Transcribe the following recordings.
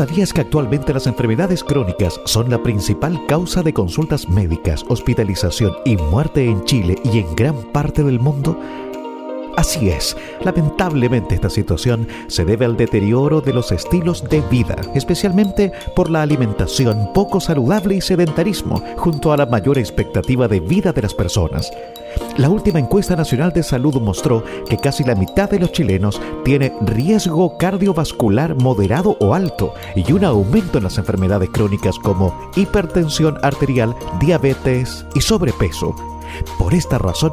¿Sabías que actualmente las enfermedades crónicas son la principal causa de consultas médicas, hospitalización y muerte en Chile y en gran parte del mundo? Así es, lamentablemente esta situación se debe al deterioro de los estilos de vida, especialmente por la alimentación poco saludable y sedentarismo, junto a la mayor expectativa de vida de las personas. La última encuesta nacional de salud mostró que casi la mitad de los chilenos tiene riesgo cardiovascular moderado o alto y un aumento en las enfermedades crónicas como hipertensión arterial, diabetes y sobrepeso. Por esta razón,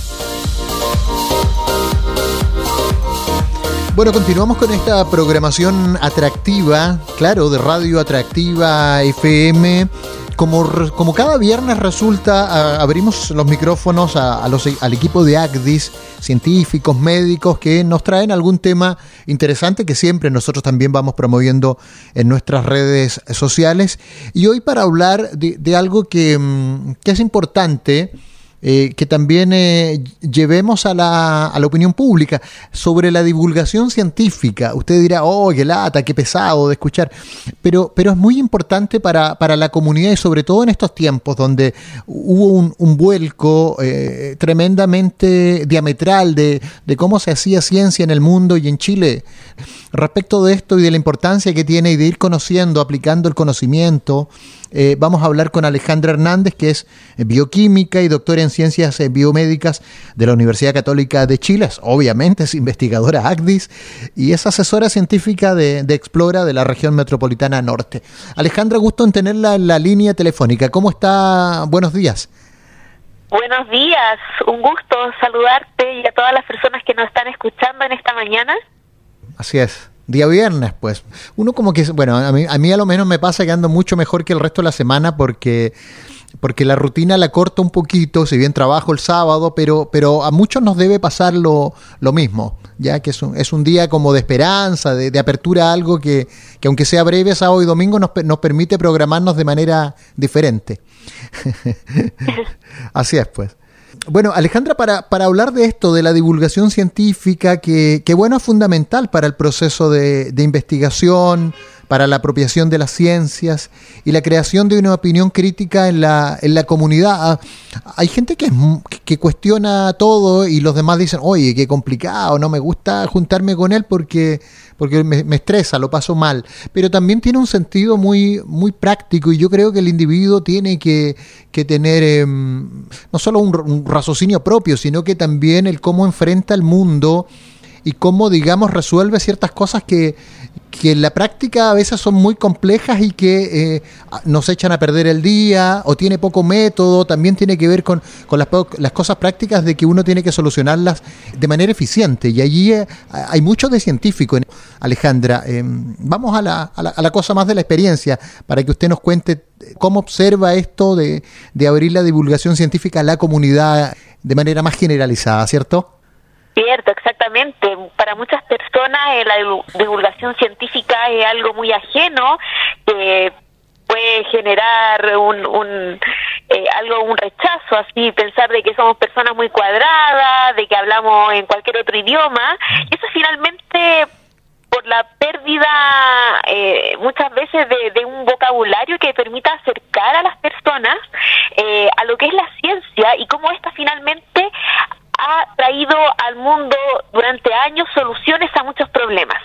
Bueno, continuamos con esta programación atractiva, claro, de Radio Atractiva FM. Como, como cada viernes resulta, abrimos los micrófonos a, los, al equipo de ACDIS, científicos, médicos, que nos traen algún tema interesante que siempre nosotros también vamos promoviendo en nuestras redes sociales. Y hoy para hablar de, algo que, mm, que es importante, eh, que también eh, llevemos a la, a la, opinión pública sobre la divulgación científica. Usted dirá, oh, qué lata, qué pesado de escuchar, pero, pero es muy importante para, para la comunidad y sobre todo en estos tiempos donde hubo un, vuelco eh, tremendamente diametral de, de cómo se hacía ciencia en el mundo y en Chile. Respecto de esto y de la importancia que tiene y de ir conociendo, aplicando el conocimiento, eh, vamos a hablar con Alejandra Hernández, que es bioquímica y doctora en ciencias eh, biomédicas de la Universidad Católica de Chile. Obviamente es investigadora ACDIS y es asesora científica de, Explora de la región metropolitana norte. Alejandra, gusto en tenerla en la línea telefónica. ¿Cómo está? Buenos días. Buenos días, un gusto saludarte y a todas las personas que nos están escuchando en esta mañana. Así es día viernes, pues. Uno como que, bueno, a mí, a mí a lo menos me pasa que ando mucho mejor que el resto de la semana porque porque la rutina la corta un poquito, si bien trabajo el sábado, pero, pero a muchos nos debe pasar lo, lo mismo, ya que es un, es un día como de esperanza, de, apertura a algo que, que, aunque sea breve, sábado y domingo, nos, nos permite programarnos de manera diferente. Así es, pues. Bueno, Alejandra, para, para, hablar de esto, de la divulgación científica, que, que bueno, es fundamental para el proceso de, de, investigación, para la apropiación de las ciencias y la creación de una opinión crítica en la, en la comunidad. Ah, hay gente que, que cuestiona todo y los demás dicen, oye, qué complicado, no me gusta juntarme con él porque porque me, estresa, lo paso mal, pero también tiene un sentido muy, muy práctico y yo creo que el individuo tiene que, que tener em, no solo un, un raciocinio propio, sino que también el cómo enfrenta el mundo y cómo, digamos, resuelve ciertas cosas que, que en la práctica a veces son muy complejas y que eh, nos echan a perder el día o tiene poco método, también tiene que ver con, con las, las, cosas prácticas de que uno tiene que solucionarlas de manera eficiente. Y allí eh, hay mucho de científico. Alejandra, em, vamos a la, a, la, a la, cosa más de la experiencia para que usted nos cuente cómo observa esto de, de abrir la divulgación científica a la comunidad de manera más generalizada, ¿cierto? Cierto, exactamente. Para muchas personas eh, la divulgación científica es algo muy ajeno que puede generar un, un eh, algo un rechazo así pensar de que somos personas muy cuadradas de que hablamos en cualquier otro idioma y eso finalmente por la pérdida eh, muchas veces de, de, un vocabulario que permita acercar a las personas eh, a lo que es la ciencia y cómo esta finalmente ha traído al mundo durante años soluciones a muchos problemas.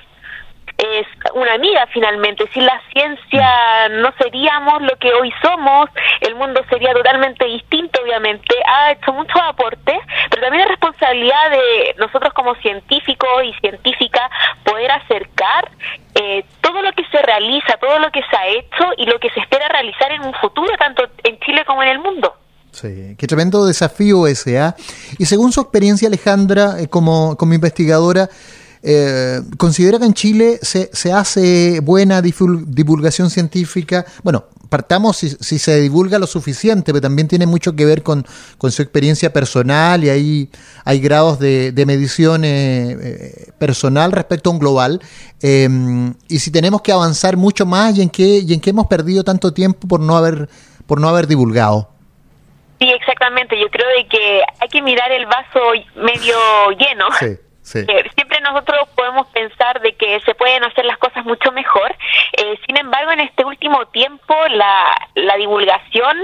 Es una amiga finalmente, sin la ciencia no seríamos lo que hoy somos, el mundo sería totalmente distinto obviamente, ha hecho muchos aportes, pero también es responsabilidad de nosotros como científicos y científicas poder acercar eh, todo lo que se realiza, todo lo que se ha hecho y lo que se espera realizar en un futuro, tanto en Chile como en el mundo. Sí, qué tremendo desafío ese. ¿ah? Y según su experiencia, Alejandra, eh, como, como investigadora, eh, ¿considera que en Chile se, se hace buena divulgación científica? Bueno, partamos si, se divulga lo suficiente, pero también tiene mucho que ver con, su experiencia personal y ahí hay grados de, medición eh, eh, personal respecto a un global. Em, y si tenemos que avanzar mucho más y en qué, y en qué hemos perdido tanto tiempo por no haber, por no haber divulgado. Sí, exactamente. Yo creo de que hay que mirar el vaso medio lleno. Sí. Eh, siempre nosotros podemos pensar de que se pueden hacer las cosas mucho mejor. Eh, sin embargo, en este último tiempo la, la divulgación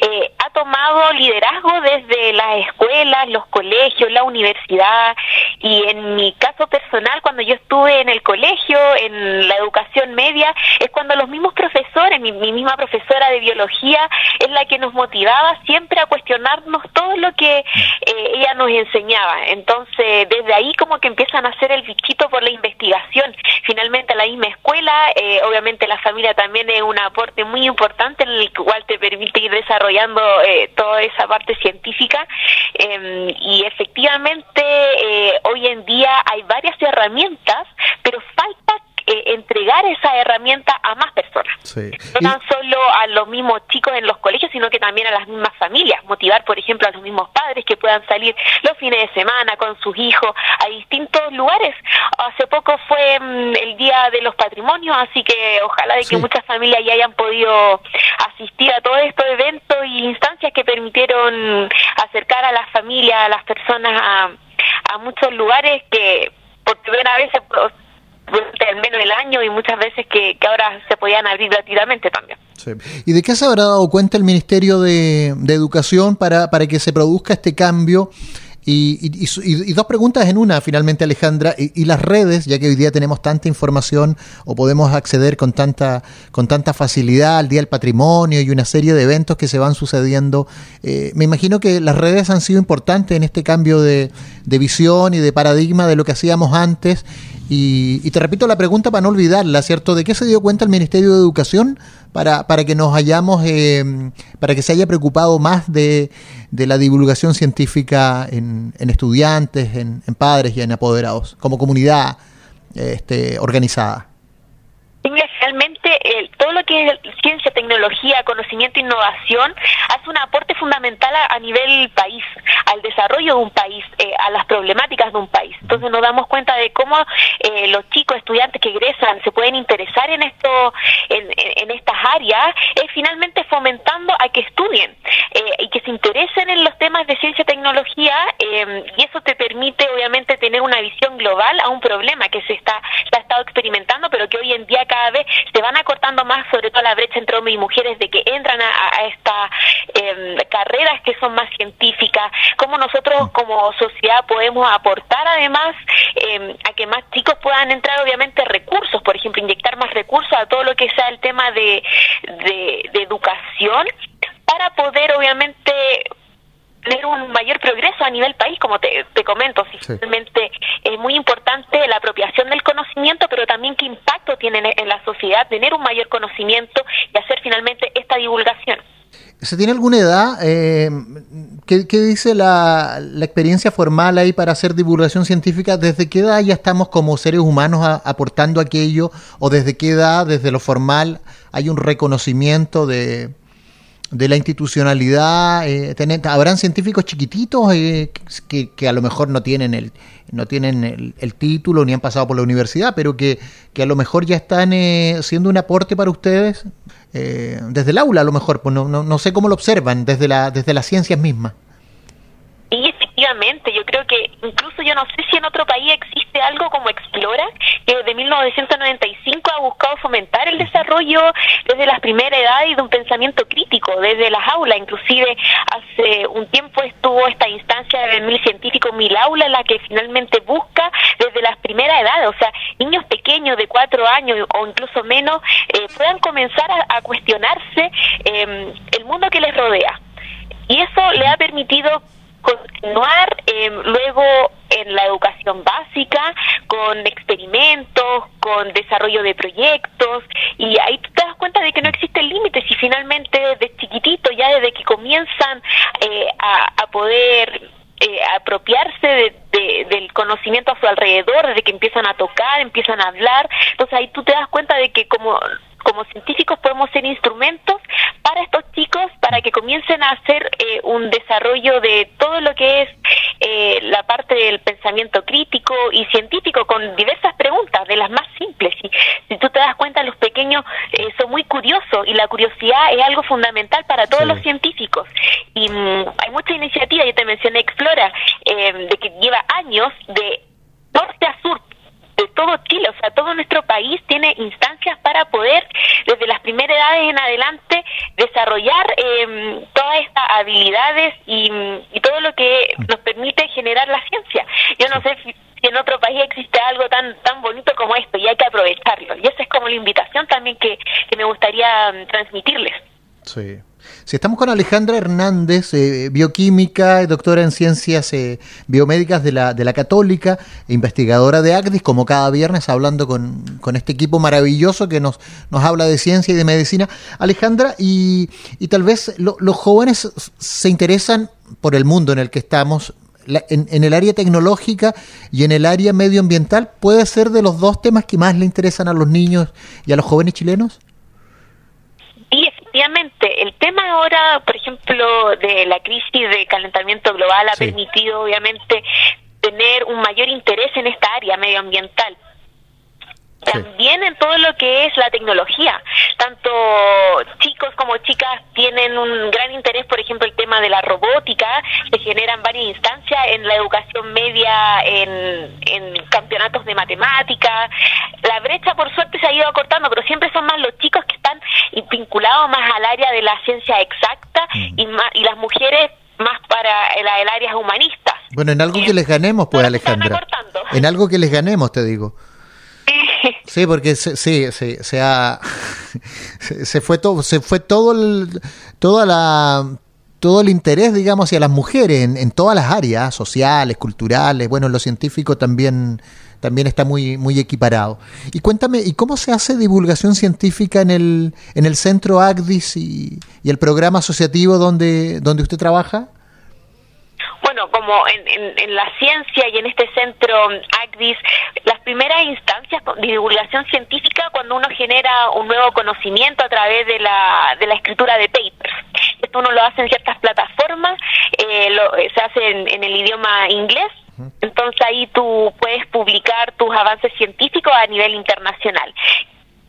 eh, ha tomado liderazgo desde las escuelas, los colegios, la universidad y en mi caso personal, cuando yo estuve en el colegio, en la educación media, es cuando los mismos profesores, mi, mi misma profesora de biología, es la que nos motivaba siempre a cuestionarnos todo lo que ella nos enseñaba. Entonces, desde ahí como como que empiezan a hacer el bichito por la investigación. Finalmente la misma escuela, eh, obviamente la familia también es un aporte muy importante en el cual te permite ir desarrollando eh, toda esa parte científica em, y efectivamente eh, hoy en día hay varias herramientas, pero falta eh, entregar esa herramienta a más personas. No tan solo a los mismos chicos en los colegios, sino que también a las mismas familias. Motivar, por ejemplo, a los mismos padres que puedan salir los fines de semana con sus hijos a distintos lugares. Hace poco fue mm, el Día de los Patrimonios, así que ojalá de que muchas familias ya hayan podido asistir a todos estos eventos y instancias que permitieron acercar a las familias, a las personas a, a muchos lugares que por primera vez se al menos el año y muchas veces que, ahora se podían abrir gratuitamente también. ¿Y de qué se habrá dado cuenta el Ministerio de, Educación para, para que se produzca este cambio? Y, dos preguntas en una, finalmente, Alejandra. Y, las redes, ya que hoy día tenemos tanta información o podemos acceder con tanta, con tanta facilidad al Día del Patrimonio y una serie de eventos que se van sucediendo, eh, me imagino que las redes han sido importantes en este cambio de visión y de paradigma de lo que hacíamos antes y, te repito la pregunta para no olvidarla, ¿cierto? ¿De qué se dio cuenta el Ministerio de Educación para, para que nos hayamos, eh, para que se haya preocupado más de, de la divulgación científica en, en estudiantes, en, en, padres y en apoderados, como comunidad este, organizada? Que ciencia, tecnología, conocimiento, innovación hace un aporte fundamental a, nivel país, al desarrollo de un país, eh, a las problemáticas de un país. Entonces nos damos cuenta de cómo eh, los chicos, estudiantes que egresan, se pueden interesar en esto, en, estas áreas, es finalmente fomentando a que estudien eh, y que se interesen en los temas de ciencia tecnología y eso te permite obviamente tener una visión global a un problema que se está se ha estado experimentando, pero que hoy en día cada vez se van acortando más, sobre todo la brecha entre hombres y mujeres, de que entran a, estas em, carreras que son más científicas, cómo nosotros como sociedad podemos aportar además em, a que más chicos puedan entrar, obviamente, recursos, por ejemplo, inyectar más recursos a todo lo que sea el tema de, de, de educación para poder, obviamente, tener un mayor progreso a nivel país, como te, comento, simplemente es muy importante la apropiación del conocimiento, pero también qué impacto tiene en la sociedad tener un mayor conocimiento y hacer finalmente esta divulgación. ¿Se tiene alguna edad? Eh, ¿qué, dice la, la, experiencia formal ahí para hacer divulgación científica? ¿Desde qué edad ya estamos como seres humanos aportando aquello? ¿O desde qué edad, desde lo formal, hay un reconocimiento de, de la institucionalidad eh, habrán científicos chiquititos eh, que, a lo mejor no tienen el no tienen el, título ni han pasado por la universidad pero que, que a lo mejor ya están eh, siendo un aporte para ustedes desde el aula a lo mejor pues no, no, no sé cómo lo observan desde la desde las ciencias mismas yo creo que incluso yo no sé si en otro país existe algo como Explora, que desde 1995 ha buscado fomentar el desarrollo desde las primeras edades y de un pensamiento crítico, desde las aulas. Inclusive hace un tiempo estuvo esta instancia de mil científicos, mil aulas, la que finalmente busca desde las primeras edades, o sea, niños pequeños de cuatro años o incluso menos, eh, puedan comenzar a, cuestionarse eh, el mundo que les rodea. Y eso le ha permitido continuar eh, luego en la educación básica con experimentos, con desarrollo de proyectos y ahí te das cuenta de que no existen límites y finalmente desde chiquitito, ya desde que comienzan eh, a, poder eh, apropiarse del conocimiento a su alrededor, desde que empiezan a tocar, empiezan a hablar, entonces ahí tú te das cuenta de que como como científicos podemos ser instrumentos para que comiencen a hacer eh, un desarrollo de todo lo que es eh, la parte del pensamiento crítico y científico con diversas preguntas, de las más simples. Y, si tú te das cuenta, los pequeños eh, son muy curiosos y la curiosidad es algo fundamental para todos los científicos. Y mm, hay mucha iniciativa, yo te mencioné Explora, eh, de que lleva años de habilidades y, y, todo lo que nos permite generar la ciencia. Yo no sé si, en otro país existe algo tan tan bonito como esto y hay que aprovecharlo. Y esa es como la invitación también que, que me gustaría um, transmitirles. Sí. Si estamos con Alejandra Hernández, eh, bioquímica, doctora en ciencias eh, biomédicas de la, de la Católica, investigadora de ACDIS, como cada viernes, hablando con, con este equipo maravilloso que nos, nos habla de ciencia y de medicina. Alejandra, y, y tal vez lo, los jóvenes se interesan por el mundo en el que estamos, en, en, el área tecnológica y en el área medioambiental, ¿puede ser de los dos temas que más le interesan a los niños y a los jóvenes chilenos? Y efectivamente, el tema ahora, por ejemplo, de la crisis de calentamiento global ha sí. permitido, obviamente, tener un mayor interés en esta área medioambiental. También en todo lo que es la tecnología. Tanto chicos como chicas tienen un gran interés, por ejemplo, el tema de la robótica. Se generan varias instancias en la educación media, en, en campeonatos de matemática. La brecha, por suerte, se ha ido acortando, pero siempre son más los chicos que están vinculados más al área de la ciencia exacta mm. y, más, y las mujeres más para el, el área humanistas. Bueno, en algo que les ganemos, pues, Alejandra. En algo que les ganemos, te digo. Sí, porque se, sí, sí, se ha se fue todo se fue todo el toda la todo el interés, digamos, hacia las mujeres en, todas las áreas sociales, culturales, bueno, lo científico también también está muy muy equiparado. Y cuéntame, ¿y cómo se hace divulgación científica en el en el centro ACDIS y, y el programa asociativo donde donde usted trabaja? Bueno, como en, en, en, la ciencia y en este centro ACDIS, las primeras instancias de divulgación científica cuando uno genera un nuevo conocimiento a través de la, de la escritura de papers. Esto uno lo hace en ciertas plataformas, eh, lo, se hace en, en el idioma inglés, entonces ahí tú puedes publicar tus avances científicos a nivel internacional.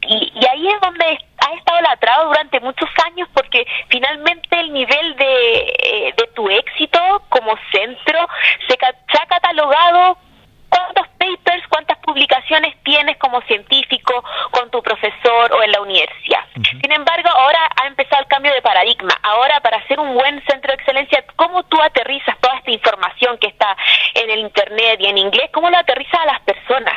Y, y, ahí es donde ha estado latrado durante muchos años porque finalmente el nivel de, eh, de tu éxito como centro se, se ha catalogado cuántos papers, cuántas publicaciones tienes como científico con tu profesor o en la universidad. Uh -huh. Sin embargo, ahora ha empezado el cambio de paradigma. Ahora, para ser un buen centro de excelencia, ¿cómo tú aterrizas toda esta información que está en el Internet y en inglés? ¿Cómo lo aterrizas a las personas?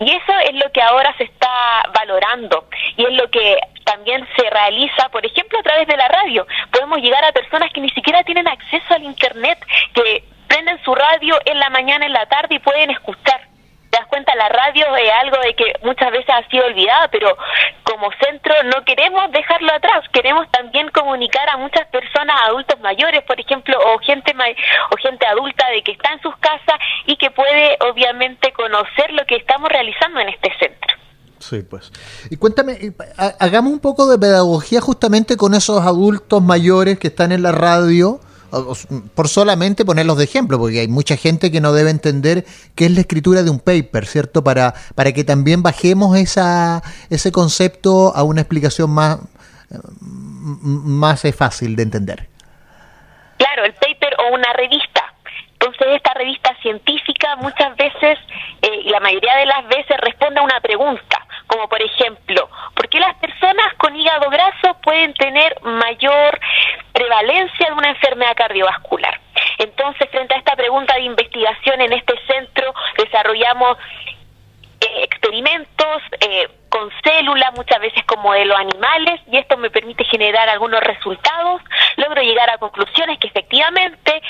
Y eso es lo que ahora se está valorando y es lo que también se realiza, por ejemplo, a través de la radio. Podemos llegar a personas que ni siquiera tienen acceso al Internet, que prenden su radio en la mañana, en la tarde y pueden escuchar. Cuenta, la radio es algo de que muchas veces ha sido olvidada, pero como centro no queremos dejarlo atrás, queremos también comunicar a muchas personas, adultos mayores, por ejemplo, o gente o gente adulta de que está en sus casas y que puede obviamente conocer lo que estamos realizando en este centro. Sí, pues. Y cuéntame, hagamos un poco de pedagogía justamente con esos adultos mayores que están en la radio por solamente ponerlos de ejemplo, porque hay mucha gente que no debe entender qué es la escritura de un paper, ¿cierto? Para, para que también bajemos esa, ese concepto a una explicación más, más fácil de entender. Claro, el paper o una revista. Entonces esta revista científica muchas veces, eh, y la mayoría de las veces responde a una pregunta, como por ejemplo, ¿por qué las personas con hígado graso pueden tener mayor prevalencia de una enfermedad cardiovascular? Entonces, frente a esta pregunta de investigación en este centro, desarrollamos eh, experimentos eh, con células, muchas veces con modelos animales, y esto me permite generar algunos resultados. Logro llegar a conclusiones que efectivamente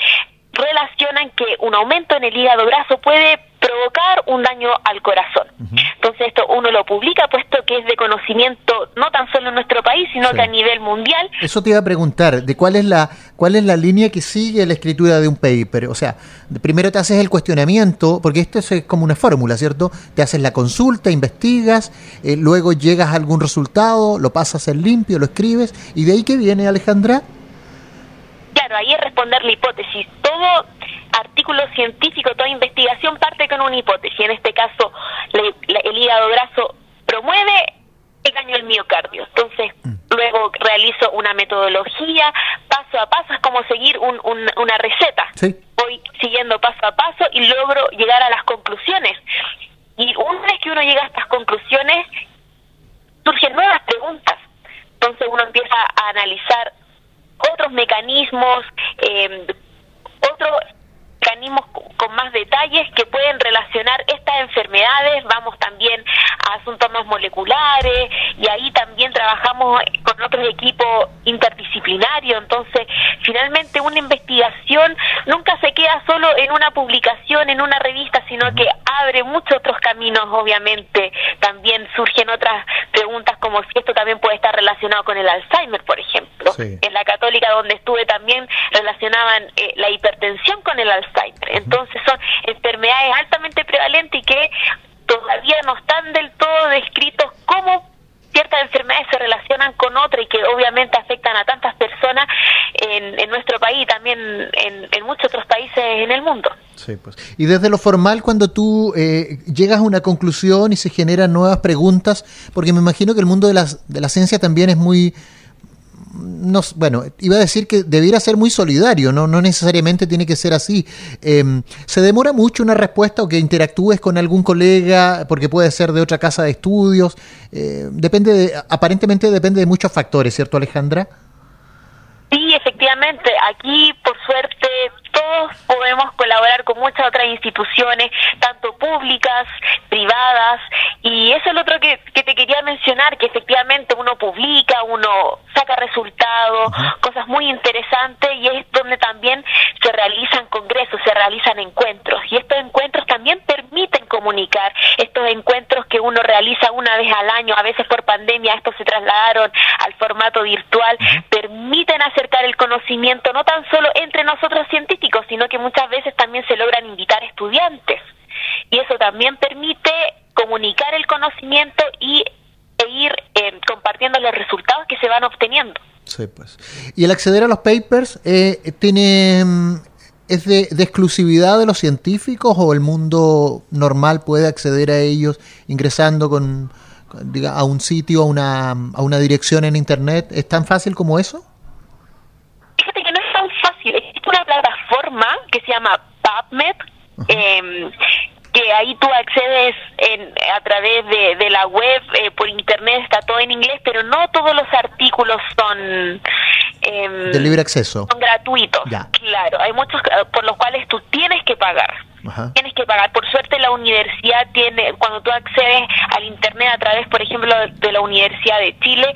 relacionan que un aumento en el hígado graso puede provocar un daño al corazón. Uh -huh. Entonces esto uno lo publica puesto que es de conocimiento no tan solo en nuestro país, sino sí. que a nivel mundial. Eso te iba a preguntar, de cuál es la cuál es la línea que sigue la escritura de un paper, o sea, primero te haces el cuestionamiento, porque esto es como una fórmula, ¿cierto? Te haces la consulta, investigas, eh, luego llegas a algún resultado, lo pasas en limpio, lo escribes y de ahí que viene Alejandra? Claro, claro, ahí es responder la hipótesis. Todo artículo científico, toda investigación parte con una hipótesis. En este caso, el hígado graso promueve el daño al miocardio. Entonces, mm. luego realizo una metodología, paso a paso, es como seguir una receta. Voy siguiendo paso a paso y logro llegar a las conclusiones. Y una vez que uno llega a estas conclusiones, surgen nuevas preguntas. Entonces uno empieza a analizar otros mecanismos, eh, otros mecanismos con más detalles que pueden relacionar estas enfermedades, vamos también a asuntos más moleculares y ahí también trabajamos con otros equipos interdisciplinarios, entonces finalmente una investigación nunca se queda solo en una publicación, en una revista, sino que abre muchos otros caminos, obviamente, también surgen otras preguntas como si esto también puede estar relacionado con el Alzheimer, por ejemplo. En la católica donde estuve también relacionaban eh, la hipertensión con el Alzheimer. Entonces son enfermedades altamente prevalentes y que todavía no están del todo descritos cómo ciertas enfermedades se relacionan con otras y que obviamente afectan a tantas personas en, nuestro país y también en, muchos otros países en el mundo. Sí, pues. Y desde lo formal, cuando tú eh, llegas a una conclusión y se generan nuevas preguntas, porque me imagino que el mundo de, las, de la ciencia también es muy no, bueno, iba a decir que debiera ser muy solidario, no, no necesariamente tiene que ser así. Em, ¿Se demora mucho una respuesta o que interactúes con algún colega, porque puede ser de otra casa de estudios? Eh, depende de, aparentemente depende de muchos factores, ¿cierto Alejandra? Sí, efectivamente. Aquí, por suerte, todos podemos colaborar con muchas otras instituciones, tanto públicas, privadas, y eso es lo otro que, te quería mencionar, que efectivamente uno publica, uno saca resultados, cosas muy interesantes, y es donde también se realizan congresos, se realizan encuentros, y estos encuentros también permiten comunicar, estos encuentros que uno realiza una vez al año, a veces por pandemia, estos se trasladaron al formato virtual, permiten acercar el conocimiento no tan solo entre nosotros científicos, sino que muchas veces también se logran invitar estudiantes. Y eso también permite comunicar el conocimiento y e ir eh, compartiendo los resultados que se van obteniendo. Sí, pues. ¿Y el acceder a los papers eh, tiene mm, es de, exclusividad de los científicos o el mundo normal puede acceder a ellos ingresando con, a un sitio, a una, a una dirección en internet? ¿Es tan fácil como eso? Fíjate que no es tan fácil. Existe una plataforma que se llama PubMed, eh, que ahí tú accedes en, a través de, la web, eh, por internet, está todo en inglés, pero no todos los artículos son... Em, de libre acceso. Son gratuitos. Claro, hay muchos eh, por los cuales tú tienes que pagar. Tienes que pagar. Por suerte la universidad tiene, cuando tú accedes al Internet a través, por ejemplo, de la Universidad de Chile,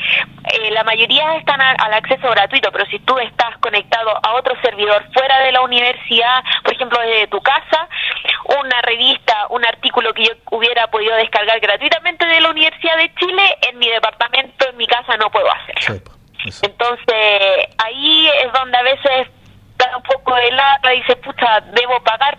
eh, la mayoría están al acceso gratuito, pero si tú estás conectado a otro servidor fuera de la universidad, por ejemplo, desde tu casa, una revista, un artículo que yo hubiera podido descargar gratuitamente de la Universidad de Chile, en mi departamento, en mi casa, no puedo hacer. Entonces, ahí es donde a veces da un poco de lata, dice, pucha, debo pagar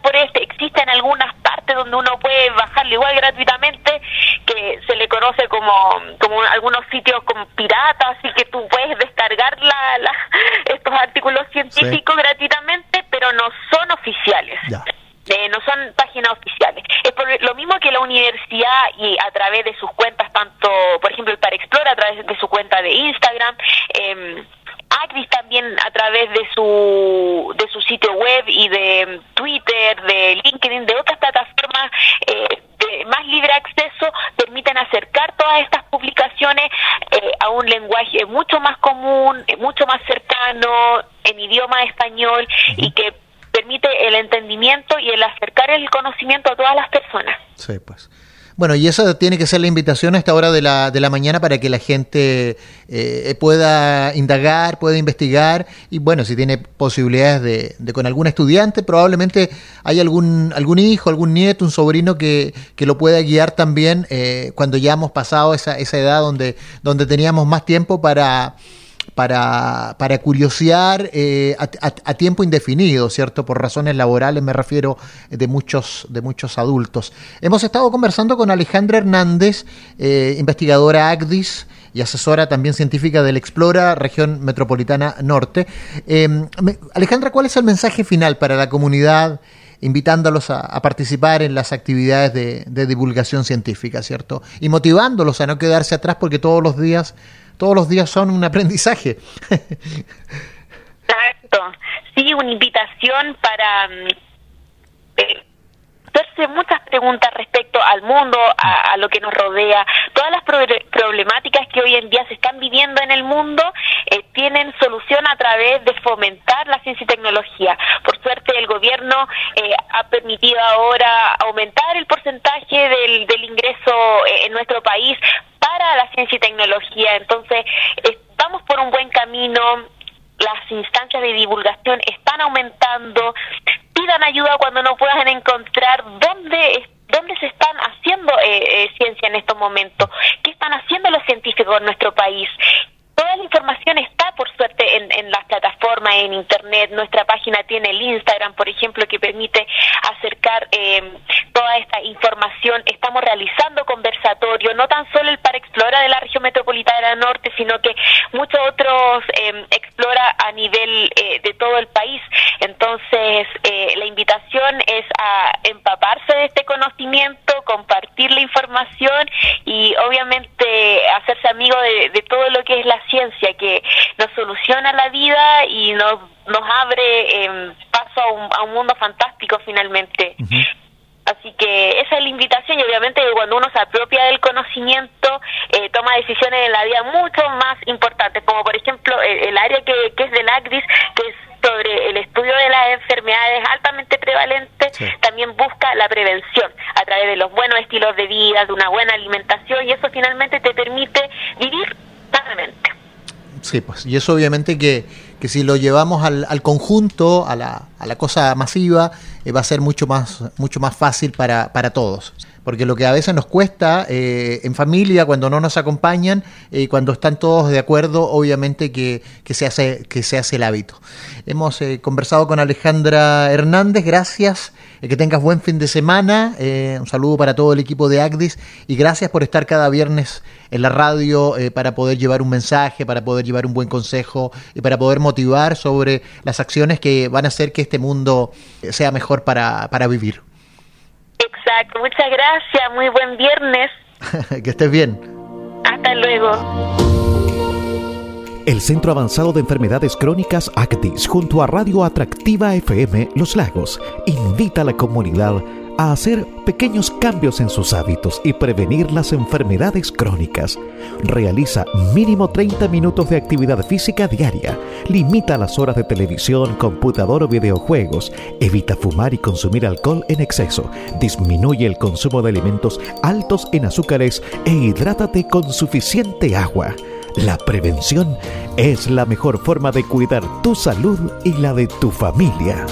eh, a un lenguaje mucho más común, mucho más cercano, en idioma español y que permite el entendimiento y el acercar el conocimiento a todas las personas. Sí, pues. Bueno, y esa tiene que ser la invitación a esta hora de la, de la mañana para que la gente eh, pueda indagar, pueda investigar y bueno, si tiene posibilidades de, de, con algún estudiante, probablemente hay algún, algún hijo, algún nieto, un sobrino que, que lo pueda guiar también eh, cuando ya hemos pasado esa, esa edad donde, donde teníamos más tiempo para para, para curiosear eh, a, tiempo indefinido, ¿cierto? Por razones laborales me refiero de muchos, de muchos adultos. Hemos estado conversando con Alejandra Hernández, eh, investigadora ACDIS y asesora también científica del Explora, región metropolitana norte. Em, Alejandra, ¿cuál es el mensaje final para la comunidad? invitándolos a, participar en las actividades de, de, divulgación científica, ¿cierto? Y motivándolos a no quedarse atrás porque todos los días todos los días son un aprendizaje. Exacto. Sí, una invitación para mm, eh, hacerse muchas preguntas respecto al mundo, a, lo que nos rodea. Todas las problemáticas que hoy en día se están viviendo en el mundo eh, tienen solución a través de fomentar la ciencia y tecnología. Por suerte, el gobierno eh, ha permitido ahora aumentar el porcentaje del, del ingreso en nuestro país para la ciencia y tecnología. Entonces, estamos por un buen camino, las instancias de divulgación están aumentando, pidan ayuda cuando no puedan encontrar dónde dónde se están haciendo eh, eh, ciencia en estos momentos, qué están haciendo los científicos en nuestro país Toda la información está, por suerte, en, las plataformas, en Internet. Nuestra página tiene el Instagram, por ejemplo, que permite acercar eh, toda esta información. Estamos realizando conversatorios, no tan solo el para Explora de la región metropolitana norte, sino que muchos otros eh, Explora a nivel eh, de todo el país. Entonces, la invitación es a empaparse de este conocimiento, compartir la información y, obviamente, hacerse amigo de, todo lo que es la ciencia que nos soluciona la vida y nos, nos abre eh, paso a un, mundo fantástico finalmente. Así que esa es la invitación y obviamente cuando uno se apropia del conocimiento eh, toma decisiones en la vida mucho más importantes, como por ejemplo el, área que, que es del ACDIS, que es sobre el estudio de las enfermedades altamente prevalentes, también busca la prevención a través de los buenos estilos de vida, de una buena alimentación y eso finalmente te permite vivir sanamente. Sí, pues, y eso obviamente que, que si lo llevamos al, al conjunto, a la, a la, cosa masiva, eh, va a ser mucho más, mucho más fácil para, para todos. Porque lo que a veces nos cuesta eh, en familia, cuando no nos acompañan, y eh, cuando están todos de acuerdo, obviamente que, que, se, hace, que se hace el hábito. Hemos conversado con Alejandra Hernández, gracias eh, que tengas buen fin de semana. Eh, un saludo para todo el equipo de ACDIS y gracias por estar cada viernes en la radio eh, para poder llevar un mensaje, para poder llevar un buen consejo y para poder motivar sobre las acciones que van a hacer que este mundo sea mejor para, para vivir. Exacto, muchas gracias, muy buen viernes. que estés bien. Hasta luego. El Centro Avanzado de Enfermedades Crónicas ACTIS junto a Radio Atractiva FM Los Lagos invita a la comunidad a hacer pequeños cambios en sus hábitos y prevenir las enfermedades crónicas. Realiza mínimo 30 minutos de actividad física diaria. Limita las horas de televisión, computador o videojuegos. Evita fumar y consumir alcohol en exceso. Disminuye el consumo de alimentos altos en azúcares e hidrátate con suficiente agua. La prevención es la mejor forma de cuidar tu salud y la de tu familia.